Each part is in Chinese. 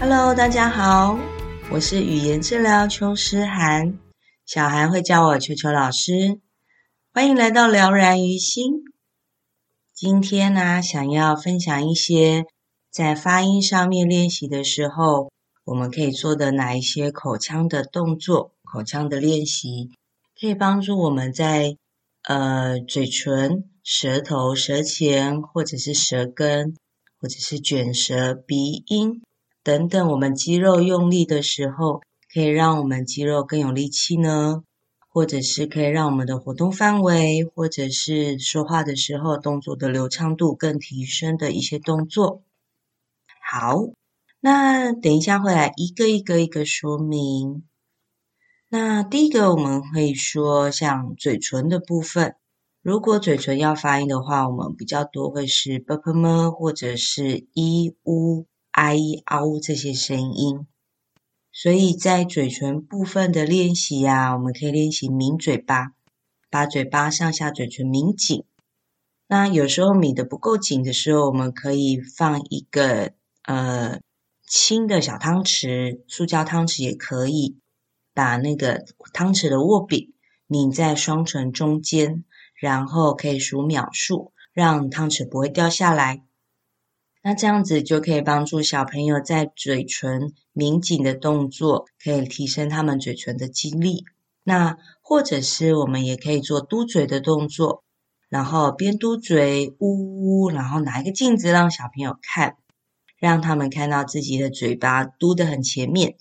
Hello，大家好，我是语言治疗邱诗涵，小孩会叫我邱邱老师。欢迎来到了然于心。今天呢，想要分享一些在发音上面练习的时候，我们可以做的哪一些口腔的动作、口腔的练习，可以帮助我们在呃嘴唇、舌头、舌前，或者是舌根，或者是卷舌、鼻音。等等，我们肌肉用力的时候，可以让我们肌肉更有力气呢？或者是可以让我们的活动范围，或者是说话的时候动作的流畅度更提升的一些动作。好，那等一下会来一个一个一个说明。那第一个我们会说像嘴唇的部分，如果嘴唇要发音的话，我们比较多会是 b p m 或者是 i u。i、ao 这些声音，所以在嘴唇部分的练习呀，我们可以练习抿嘴巴，把嘴巴上下嘴唇抿紧。那有时候抿得不够紧的时候，我们可以放一个呃轻的小汤匙，塑胶汤匙也可以，把那个汤匙的握柄抿在双唇中间，然后可以数秒数，让汤匙不会掉下来。那这样子就可以帮助小朋友在嘴唇抿紧的动作，可以提升他们嘴唇的肌力。那或者是我们也可以做嘟嘴的动作，然后边嘟嘴呜呜，然后拿一个镜子让小朋友看，让他们看到自己的嘴巴嘟得很前面，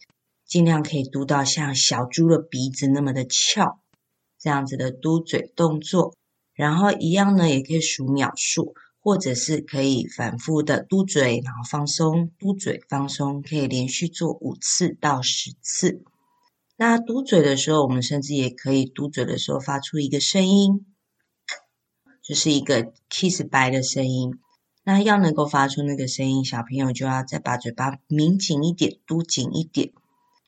尽量可以嘟到像小猪的鼻子那么的翘，这样子的嘟嘴动作。然后一样呢，也可以数秒数。或者是可以反复的嘟嘴，然后放松，嘟嘴放松，可以连续做五次到十次。那嘟嘴的时候，我们甚至也可以嘟嘴的时候发出一个声音，就是一个 kiss by 的声音。那要能够发出那个声音，小朋友就要再把嘴巴抿紧一点，嘟紧一点，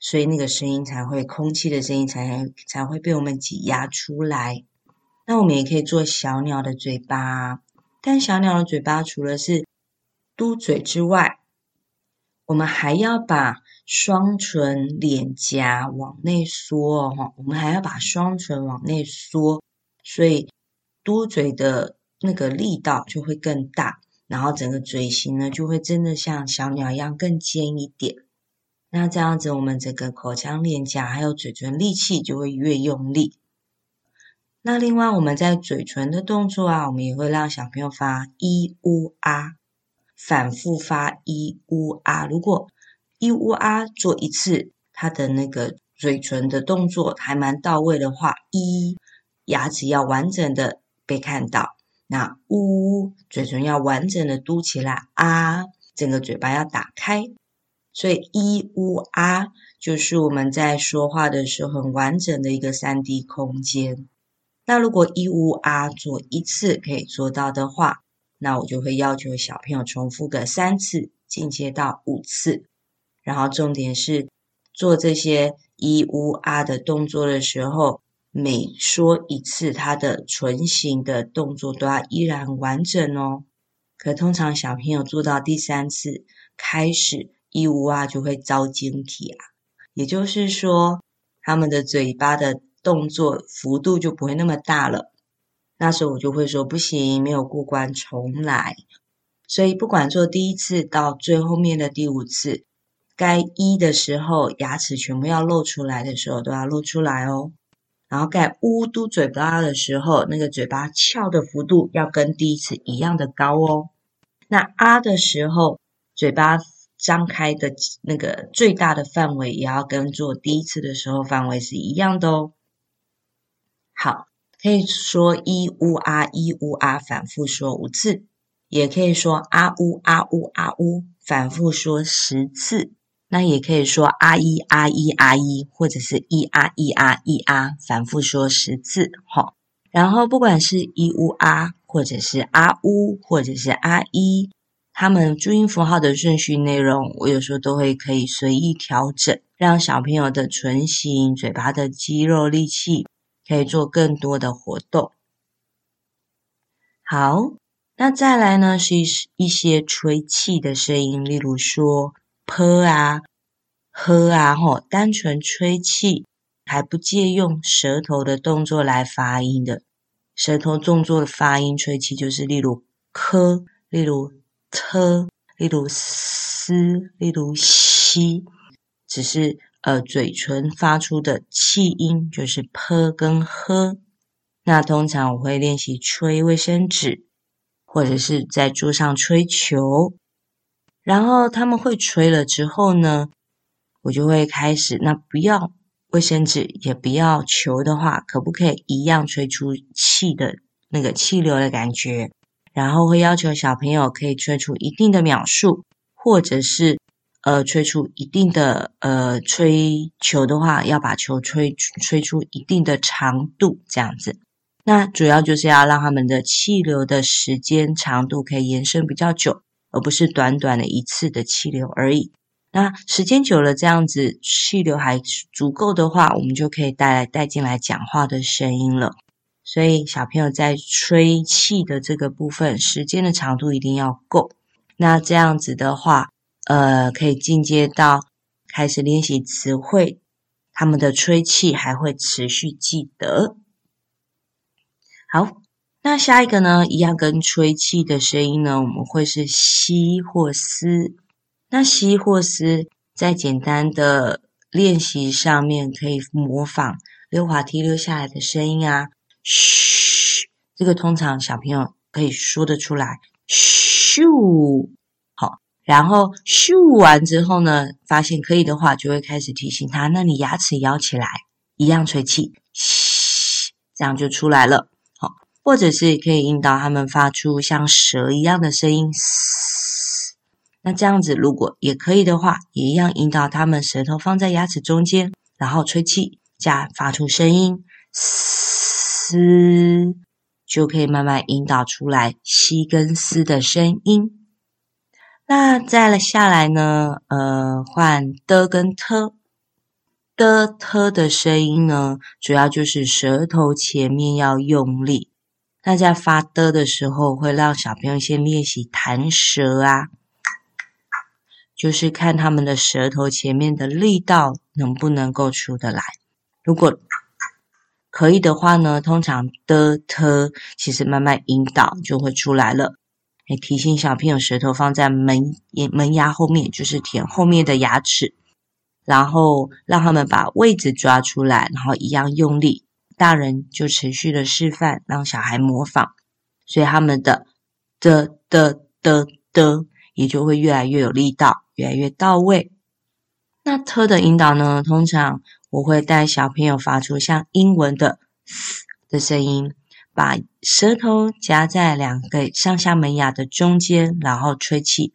所以那个声音才会，空气的声音才才会被我们挤压出来。那我们也可以做小鸟的嘴巴。但小鸟的嘴巴除了是嘟嘴之外，我们还要把双唇、脸颊往内缩哈，我们还要把双唇往内缩，所以嘟嘴的那个力道就会更大，然后整个嘴型呢就会真的像小鸟一样更尖一点。那这样子，我们整个口腔、脸颊还有嘴唇力气就会越用力。那另外，我们在嘴唇的动作啊，我们也会让小朋友发一、乌、啊，反复发一、乌、啊。如果一、乌、啊做一次，他的那个嘴唇的动作还蛮到位的话，一牙齿要完整的被看到，那呜嘴唇要完整的嘟起来，啊，整个嘴巴要打开，所以一、乌、啊就是我们在说话的时候很完整的一个三 D 空间。那如果一乌啊做一次可以做到的话，那我就会要求小朋友重复个三次，进阶到五次。然后重点是做这些一乌啊的动作的时候，每说一次，它的唇形的动作都要依然完整哦。可通常小朋友做到第三次开始一乌啊就会遭晶体啊，也就是说他们的嘴巴的。动作幅度就不会那么大了，那时候我就会说不行，没有过关，重来。所以不管做第一次到最后面的第五次，该一的时候牙齿全部要露出来的时候都要露出来哦。然后该呜嘟嘴巴的时候，那个嘴巴翘的幅度要跟第一次一样的高哦。那啊的时候，嘴巴张开的那个最大的范围也要跟做第一次的时候范围是一样的哦。好，可以说一乌啊一乌啊，反复说五次。也可以说啊呜啊呜啊呜，反复说十次。那也可以说啊一啊一啊一，或者是一啊一啊一啊，反复说十次。好，然后不管是一呜啊，或者是啊呜，或者是啊一，他们注音符号的顺序内容，我有时候都会可以随意调整，让小朋友的唇形、嘴巴的肌肉力气可以做更多的活动。好。那再来呢，是一些吹气的声音，例如说 “p” 啊、“h” 啊，吼，单纯吹气，还不借用舌头的动作来发音的。舌头动作的发音吹气，就是例如 “k”，例如 “t”，例如 “s”，例如 “x”，只是呃嘴唇发出的气音，就是 “p” 跟 “h”。那通常我会练习吹卫生纸。或者是在桌上吹球，然后他们会吹了之后呢，我就会开始。那不要卫生纸，也不要球的话，可不可以一样吹出气的那个气流的感觉？然后会要求小朋友可以吹出一定的秒数，或者是呃吹出一定的呃吹球的话，要把球吹吹出一定的长度，这样子。那主要就是要让他们的气流的时间长度可以延伸比较久，而不是短短的一次的气流而已。那时间久了，这样子气流还足够的话，我们就可以带来带进来讲话的声音了。所以小朋友在吹气的这个部分，时间的长度一定要够。那这样子的话，呃，可以进阶到开始练习词汇，他们的吹气还会持续记得。好，那下一个呢，一样跟吹气的声音呢，我们会是吸或嘶。那吸或嘶，在简单的练习上面，可以模仿溜滑梯溜下来的声音啊。嘘，这个通常小朋友可以说得出来。咻，然后咻完之后呢，发现可以的话，就会开始提醒他，那你牙齿咬起来，一样吹气，嘘，这样就出来了。好或者是可以引导他们发出像蛇一样的声音，嘶。那这样子如果也可以的话，也一样引导他们舌头放在牙齿中间，然后吹气加发出声音，嘶，就可以慢慢引导出来吸跟嘶的声音。那再了下来呢，呃，换的跟特的特的声音呢，主要就是舌头前面要用力。那在发的的时候，会让小朋友先练习弹舌啊，就是看他们的舌头前面的力道能不能够出得来。如果可以的话呢，通常的特其实慢慢引导就会出来了。也，提醒小朋友舌头放在门门牙后面，就是舔后面的牙齿，然后让他们把位置抓出来，然后一样用力。大人就持续的示范，让小孩模仿，所以他们的的的的的也就会越来越有力道，越来越到位。那特的引导呢？通常我会带小朋友发出像英文的嘶的声音，把舌头夹在两个上下门牙的中间，然后吹气。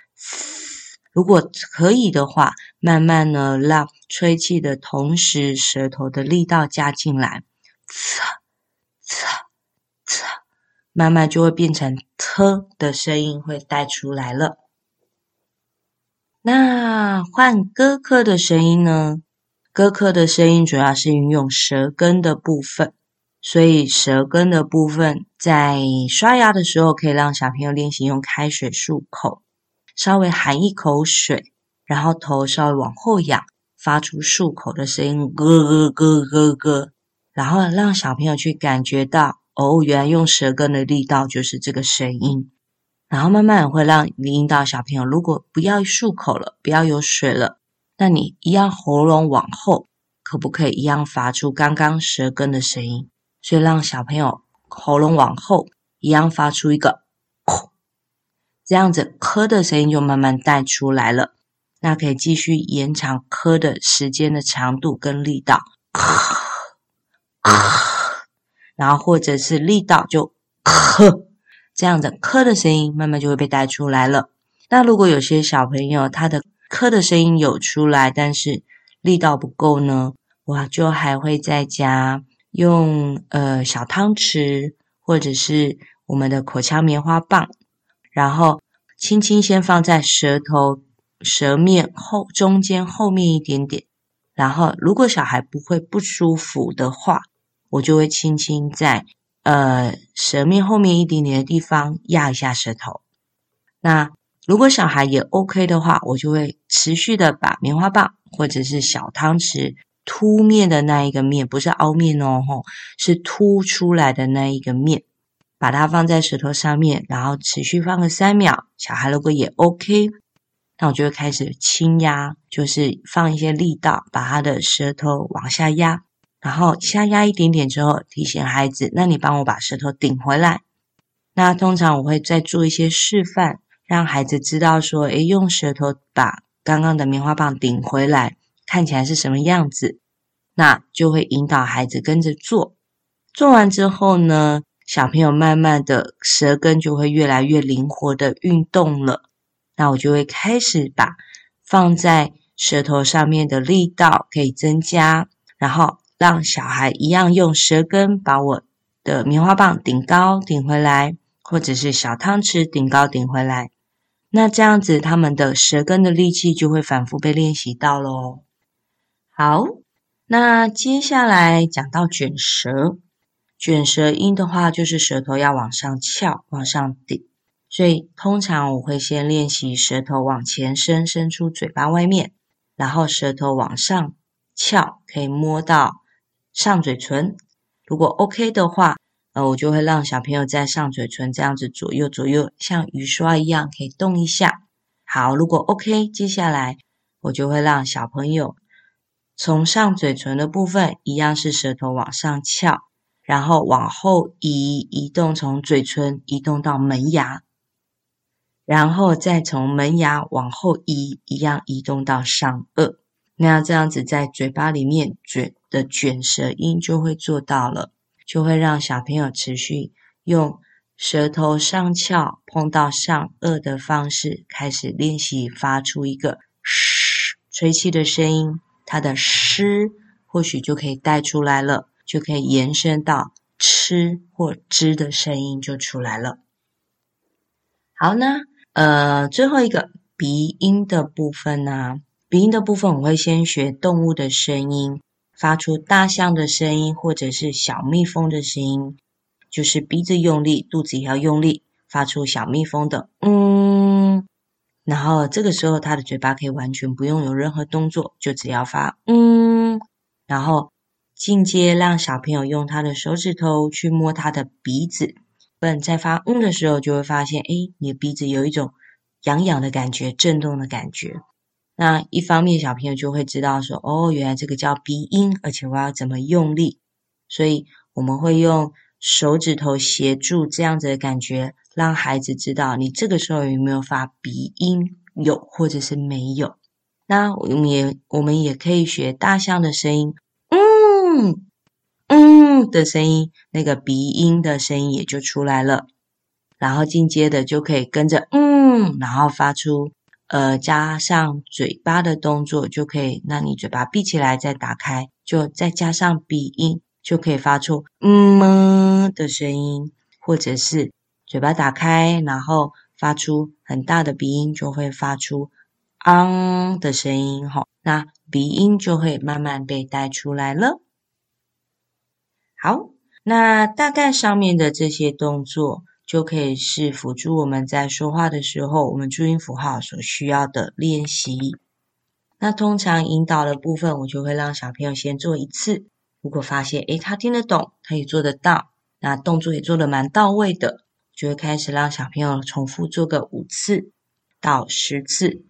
如果可以的话，慢慢呢让吹气的同时，舌头的力道加进来。呲呲呲，慢慢就会变成特的声音会带出来了。那换哥克的声音呢？哥克的声音主要是运用舌根的部分，所以舌根的部分在刷牙的时候，可以让小朋友练习用开水漱口，稍微含一口水，然后头稍微往后仰，发出漱口的声音，咯咯咯咯咯。然后让小朋友去感觉到，哦，原来用舌根的力道就是这个声音。然后慢慢也会让引导小朋友，如果不要漱口了，不要有水了，那你一样喉咙往后，可不可以一样发出刚刚舌根的声音？所以让小朋友喉咙往后，一样发出一个“咳”，这样子“咳”的声音就慢慢带出来了。那可以继续延长“咳”的时间的长度跟力道。咳”，“咳然后或者是力道就咳，这样子咳的声音慢慢就会被带出来了。那如果有些小朋友他的咳的声音有出来，但是力道不够呢，我就还会再加用呃小汤匙或者是我们的口腔棉花棒，然后轻轻先放在舌头舌面后中间后面一点点，然后如果小孩不会不舒服的话，我就会轻轻在。呃，舌面后面一点点的地方压一下舌头。那如果小孩也 OK 的话，我就会持续的把棉花棒或者是小汤匙凸面的那一个面，不是凹面哦，吼，是凸出来的那一个面，把它放在舌头上面，然后持续放个三秒。小孩如果也 OK，那我就会开始轻压，就是放一些力道，把他的舌头往下压。然后下压一点点之后，提醒孩子：“那你帮我把舌头顶回来。”那通常我会再做一些示范，让孩子知道说：“诶，用舌头把刚刚的棉花棒顶回来，看起来是什么样子。”那就会引导孩子跟着做。做完之后呢，小朋友慢慢的舌根就会越来越灵活的运动了。那我就会开始把放在舌头上面的力道可以增加，然后。让小孩一样用舌根把我的棉花棒顶高顶回来，或者是小汤匙顶高顶回来。那这样子，他们的舌根的力气就会反复被练习到喽。好，那接下来讲到卷舌，卷舌音的话，就是舌头要往上翘，往上顶。所以通常我会先练习舌头往前伸，伸出嘴巴外面，然后舌头往上翘，可以摸到。上嘴唇，如果 OK 的话，呃，我就会让小朋友在上嘴唇这样子左右左右，像雨刷一样可以动一下。好，如果 OK，接下来我就会让小朋友从上嘴唇的部分一样是舌头往上翘，然后往后移，移动从嘴唇移动到门牙，然后再从门牙往后移，一样移动到上颚。那这样子在嘴巴里面卷的卷舌音就会做到了，就会让小朋友持续用舌头上翘碰到上颚的方式开始练习发出一个嘘吹气的声音，它的嘘或许就可以带出来了，就可以延伸到吃或吱的声音就出来了。好，呢呃最后一个鼻音的部分呢、鼻音的部分，我会先学动物的声音，发出大象的声音，或者是小蜜蜂的声音，就是鼻子用力，肚子也要用力，发出小蜜蜂的嗯。然后这个时候，他的嘴巴可以完全不用有任何动作，就只要发嗯。然后进阶让小朋友用他的手指头去摸他的鼻子，不在发嗯的时候，就会发现，哎，你的鼻子有一种痒痒的感觉，震动的感觉。那一方面，小朋友就会知道说，哦，原来这个叫鼻音，而且我要怎么用力。所以我们会用手指头协助这样子的感觉，让孩子知道你这个时候有没有发鼻音，有或者是没有。那我们也我们也可以学大象的声音，嗯嗯的声音，那个鼻音的声音也就出来了。然后进阶的就可以跟着嗯，然后发出。呃，加上嘴巴的动作就可以，让你嘴巴闭起来再打开，就再加上鼻音，就可以发出嗯么的声音，或者是嘴巴打开，然后发出很大的鼻音，就会发出昂的声音，哈，那鼻音就会慢慢被带出来了。好，那大概上面的这些动作。就可以是辅助我们在说话的时候，我们注音符号所需要的练习。那通常引导的部分，我就会让小朋友先做一次。如果发现诶，他听得懂，他也做得到，那动作也做得蛮到位的，就会开始让小朋友重复做个五次到十次。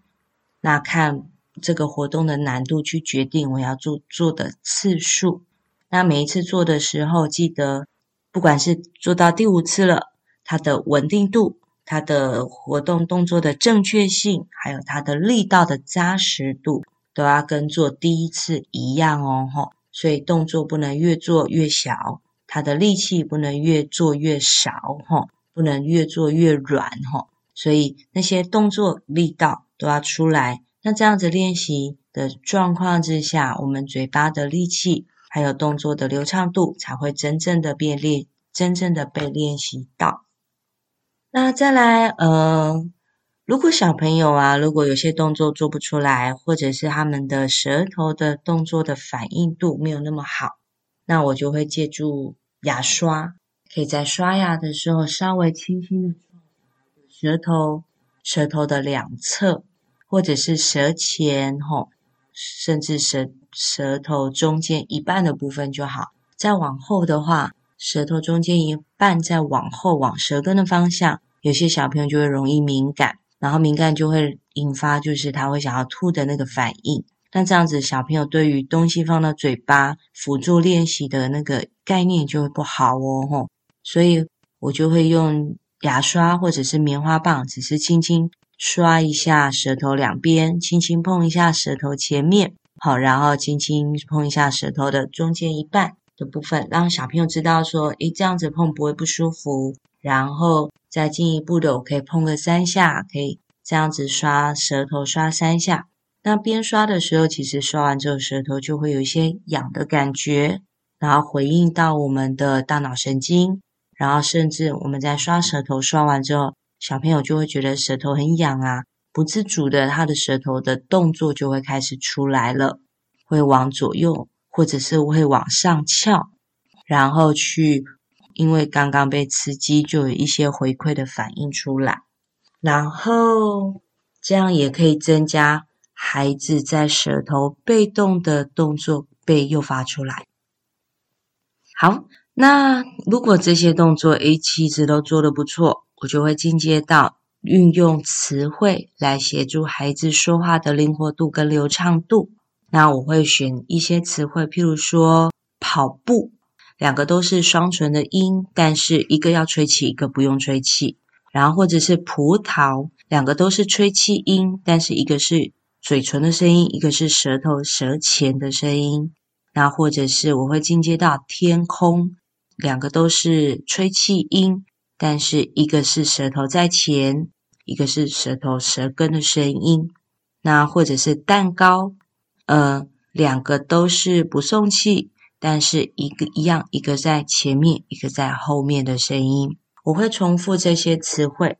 那看这个活动的难度去决定我要做做的次数。那每一次做的时候，记得不管是做到第五次了。它的稳定度、它的活动动作的正确性，还有它的力道的扎实度，都要跟做第一次一样哦，吼！所以动作不能越做越小，它的力气不能越做越少，吼！不能越做越软哈。所以那些动作力道都要出来。那这样子练习的状况之下，我们嘴巴的力气还有动作的流畅度才会真正的被练，真正的被练习到。那再来，呃，如果小朋友啊，如果有些动作做不出来，或者是他们的舌头的动作的反应度没有那么好，那我就会借助牙刷，可以在刷牙的时候稍微轻轻的舌头，舌头的两侧。或者是舌前吼，甚至舌舌头中间一半的部分就好。再往后的话，舌头中间一半再往后往舌根的方向，有些小朋友就会容易敏感，然后敏感就会引发就是他会想要吐的那个反应。那这样子小朋友对于东西放到嘴巴辅助练习的那个概念就会不好哦吼。所以我就会用牙刷或者是棉花棒，只是轻轻。刷一下舌头两边，轻轻碰一下舌头前面，好，然后轻轻碰一下舌头的中间一半的部分，让小朋友知道说，诶，这样子碰不会不舒服。然后再进一步的，我可以碰个三下，可以这样子刷舌头刷三下。那边刷的时候，其实刷完之后舌头就会有一些痒的感觉，然后回应到我们的大脑神经，然后甚至我们在刷舌头刷完之后。小朋友就会觉得舌头很痒啊，不自主的，他的舌头的动作就会开始出来了，会往左右，或者是会往上翘，然后去，因为刚刚被刺激，就有一些回馈的反应出来，然后这样也可以增加孩子在舌头被动的动作被诱发出来。好，那如果这些动作 A 其实都做得不错。我就会进阶到运用词汇来协助孩子说话的灵活度跟流畅度。那我会选一些词汇，譬如说跑步，两个都是双唇的音，但是一个要吹气，一个不用吹气。然后或者是葡萄，两个都是吹气音，但是一个是嘴唇的声音，一个是舌头舌前的声音。那或者是我会进阶到天空，两个都是吹气音。但是一个是舌头在前，一个是舌头舌根的声音，那或者是蛋糕，呃，两个都是不送气，但是一个一样，一个在前面，一个在后面的声音。我会重复这些词汇。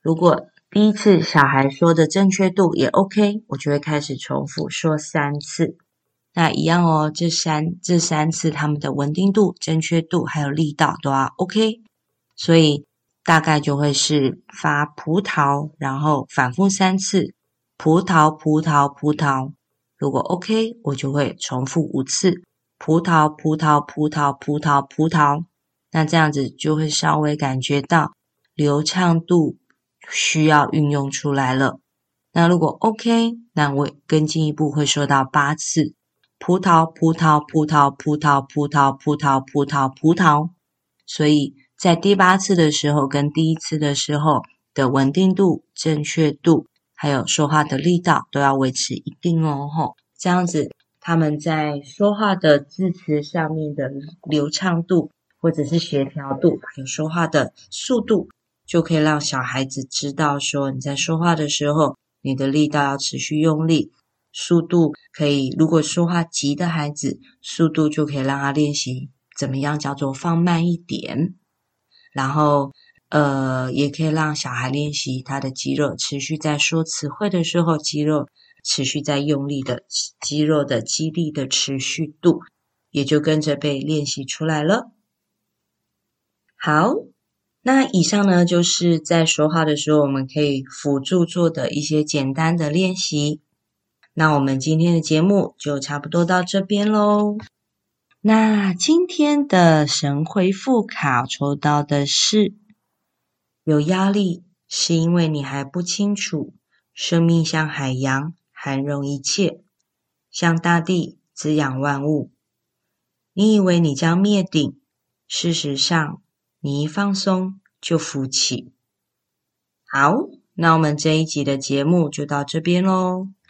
如果第一次小孩说的正确度也 OK，我就会开始重复说三次。那一样哦，这三这三次他们的稳定度、正确度还有力道都要 OK。所以大概就会是发葡萄，然后反复三次，葡萄，葡萄，葡萄。如果 OK，我就会重复五次，葡萄，葡萄，葡萄，葡萄，葡萄。那这样子就会稍微感觉到流畅度需要运用出来了。那如果 OK，那我更进一步会说到八次，葡萄，葡萄，葡萄，葡萄，葡萄，葡萄，葡萄，葡萄。所以。在第八次的时候，跟第一次的时候的稳定度、正确度，还有说话的力道，都要维持一定哦。吼，这样子他们在说话的字词上面的流畅度，或者是协调度，还有说话的速度，就可以让小孩子知道说，你在说话的时候，你的力道要持续用力，速度可以。如果说话急的孩子，速度就可以让他练习怎么样叫做放慢一点。然后，呃，也可以让小孩练习他的肌肉持续在说词汇的时候，肌肉持续在用力的肌肉的肌力的持续度，也就跟着被练习出来了。好，那以上呢，就是在说话的时候我们可以辅助做的一些简单的练习。那我们今天的节目就差不多到这边喽。那今天的神回复卡抽到的是：有压力是因为你还不清楚，生命像海洋，涵容一切，像大地滋养万物。你以为你将灭顶，事实上你一放松就浮起。好，那我们这一集的节目就到这边喽，